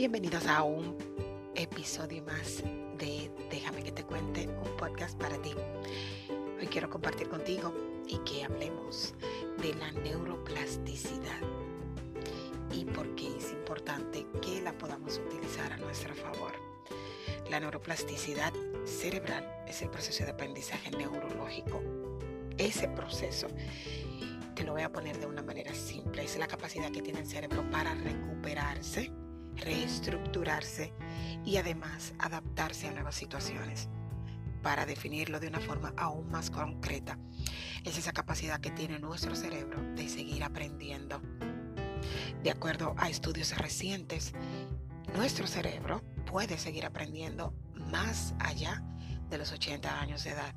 Bienvenidos a un episodio más de Déjame que te cuente, un podcast para ti. Hoy quiero compartir contigo y que hablemos de la neuroplasticidad y por qué es importante que la podamos utilizar a nuestro favor. La neuroplasticidad cerebral es el proceso de aprendizaje neurológico. Ese proceso te lo voy a poner de una manera simple. Es la capacidad que tiene el cerebro para recuperarse, reestructurarse y además adaptarse a nuevas situaciones. Para definirlo de una forma aún más concreta, es esa capacidad que tiene nuestro cerebro de seguir aprendiendo. De acuerdo a estudios recientes, nuestro cerebro puede seguir aprendiendo más allá de los 80 años de edad.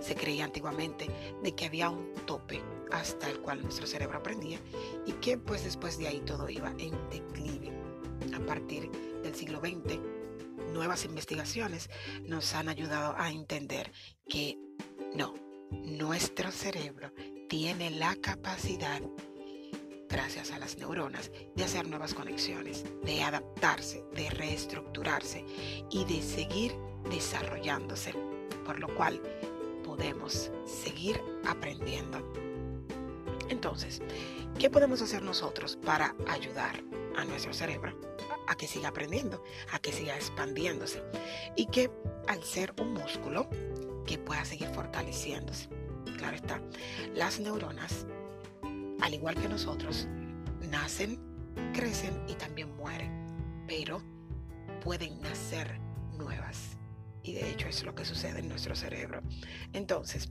Se creía antiguamente de que había un tope hasta el cual nuestro cerebro aprendía y que pues después de ahí todo iba en declive. A partir del siglo XX, nuevas investigaciones nos han ayudado a entender que no, nuestro cerebro tiene la capacidad gracias a las neuronas, de hacer nuevas conexiones, de adaptarse, de reestructurarse y de seguir desarrollándose, por lo cual podemos seguir aprendiendo. Entonces, ¿qué podemos hacer nosotros para ayudar a nuestro cerebro a que siga aprendiendo, a que siga expandiéndose y que al ser un músculo que pueda seguir fortaleciéndose? Claro está, las neuronas, al igual que nosotros, nacen, crecen y también mueren, pero pueden nacer nuevas. Y de hecho es lo que sucede en nuestro cerebro. Entonces,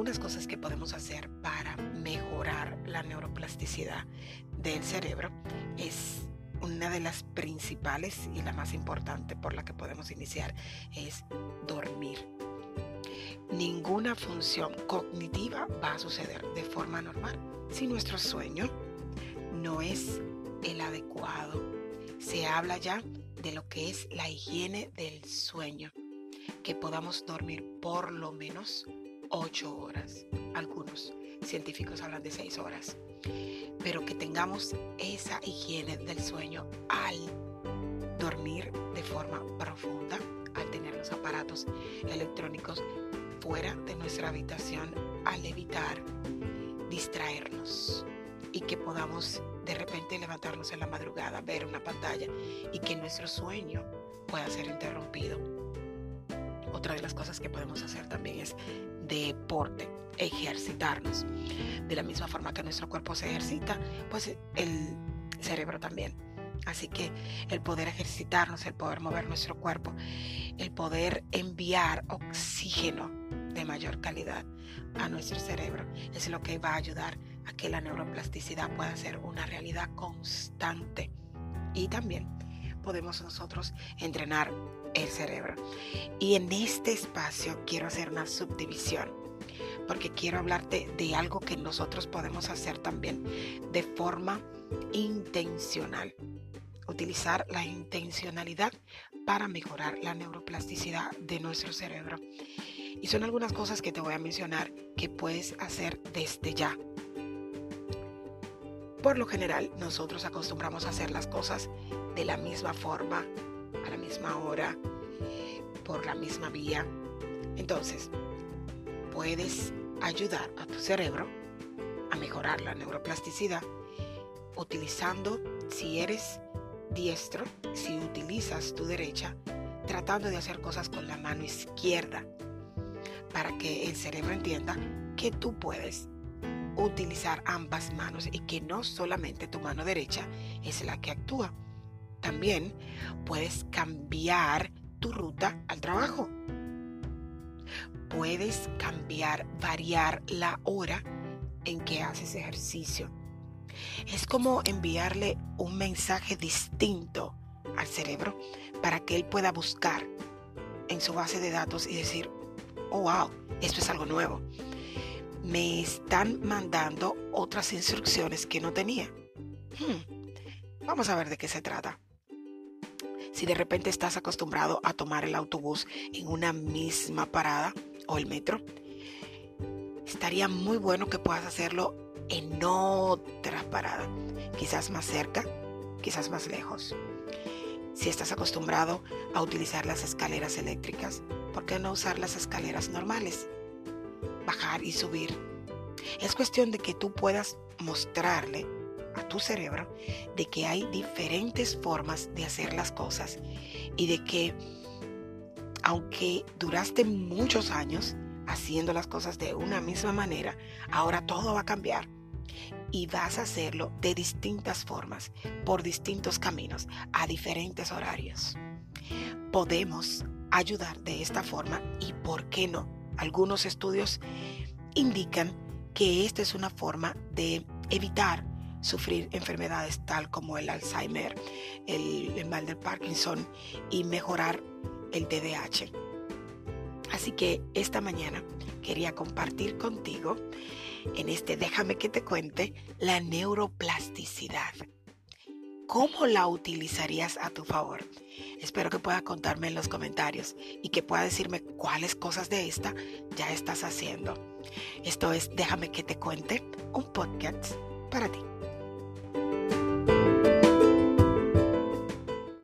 algunas cosas que podemos hacer para mejorar la neuroplasticidad del cerebro es una de las principales y la más importante por la que podemos iniciar es dormir. Ninguna función cognitiva va a suceder de forma normal si nuestro sueño no es el adecuado. Se habla ya de lo que es la higiene del sueño, que podamos dormir por lo menos 8 horas. Algunos científicos hablan de 6 horas. Pero que tengamos esa higiene del sueño al dormir de forma profunda, al tener los aparatos electrónicos fuera de nuestra habitación, al evitar distraernos y que podamos de repente levantarnos en la madrugada, ver una pantalla y que nuestro sueño pueda ser interrumpido. Otra de las cosas que podemos hacer también es deporte, ejercitarnos. De la misma forma que nuestro cuerpo se ejercita, pues el cerebro también. Así que el poder ejercitarnos, el poder mover nuestro cuerpo, el poder enviar oxígeno de mayor calidad a nuestro cerebro es lo que va a ayudar a que la neuroplasticidad pueda ser una realidad constante. Y también podemos nosotros entrenar el cerebro. Y en este espacio quiero hacer una subdivisión, porque quiero hablarte de algo que nosotros podemos hacer también de forma intencional. Utilizar la intencionalidad para mejorar la neuroplasticidad de nuestro cerebro. Y son algunas cosas que te voy a mencionar que puedes hacer desde ya. Por lo general, nosotros acostumbramos a hacer las cosas de la misma forma, a la misma hora, por la misma vía. Entonces, puedes ayudar a tu cerebro a mejorar la neuroplasticidad utilizando, si eres diestro, si utilizas tu derecha, tratando de hacer cosas con la mano izquierda, para que el cerebro entienda que tú puedes utilizar ambas manos y que no solamente tu mano derecha es la que actúa. También puedes cambiar tu ruta al trabajo. Puedes cambiar, variar la hora en que haces ejercicio. Es como enviarle un mensaje distinto al cerebro para que él pueda buscar en su base de datos y decir, oh wow, esto es algo nuevo. Me están mandando otras instrucciones que no tenía. Hmm, vamos a ver de qué se trata. Si de repente estás acostumbrado a tomar el autobús en una misma parada o el metro, estaría muy bueno que puedas hacerlo en otra parada, quizás más cerca, quizás más lejos. Si estás acostumbrado a utilizar las escaleras eléctricas, ¿por qué no usar las escaleras normales? Bajar y subir. Es cuestión de que tú puedas mostrarle a tu cerebro de que hay diferentes formas de hacer las cosas y de que aunque duraste muchos años haciendo las cosas de una misma manera, ahora todo va a cambiar y vas a hacerlo de distintas formas, por distintos caminos, a diferentes horarios. Podemos ayudar de esta forma y por qué no. Algunos estudios indican que esta es una forma de evitar sufrir enfermedades tal como el Alzheimer, el, mal de Parkinson y mejorar el DDH. Así que esta mañana quería compartir contigo en este Déjame que te cuente la neuroplasticidad. ¿Cómo la utilizarías a tu favor? Espero que puedas contarme en los comentarios y que puedas decirme cuáles cosas de esta ya estás haciendo. Esto es Déjame que te cuente, un podcast para ti.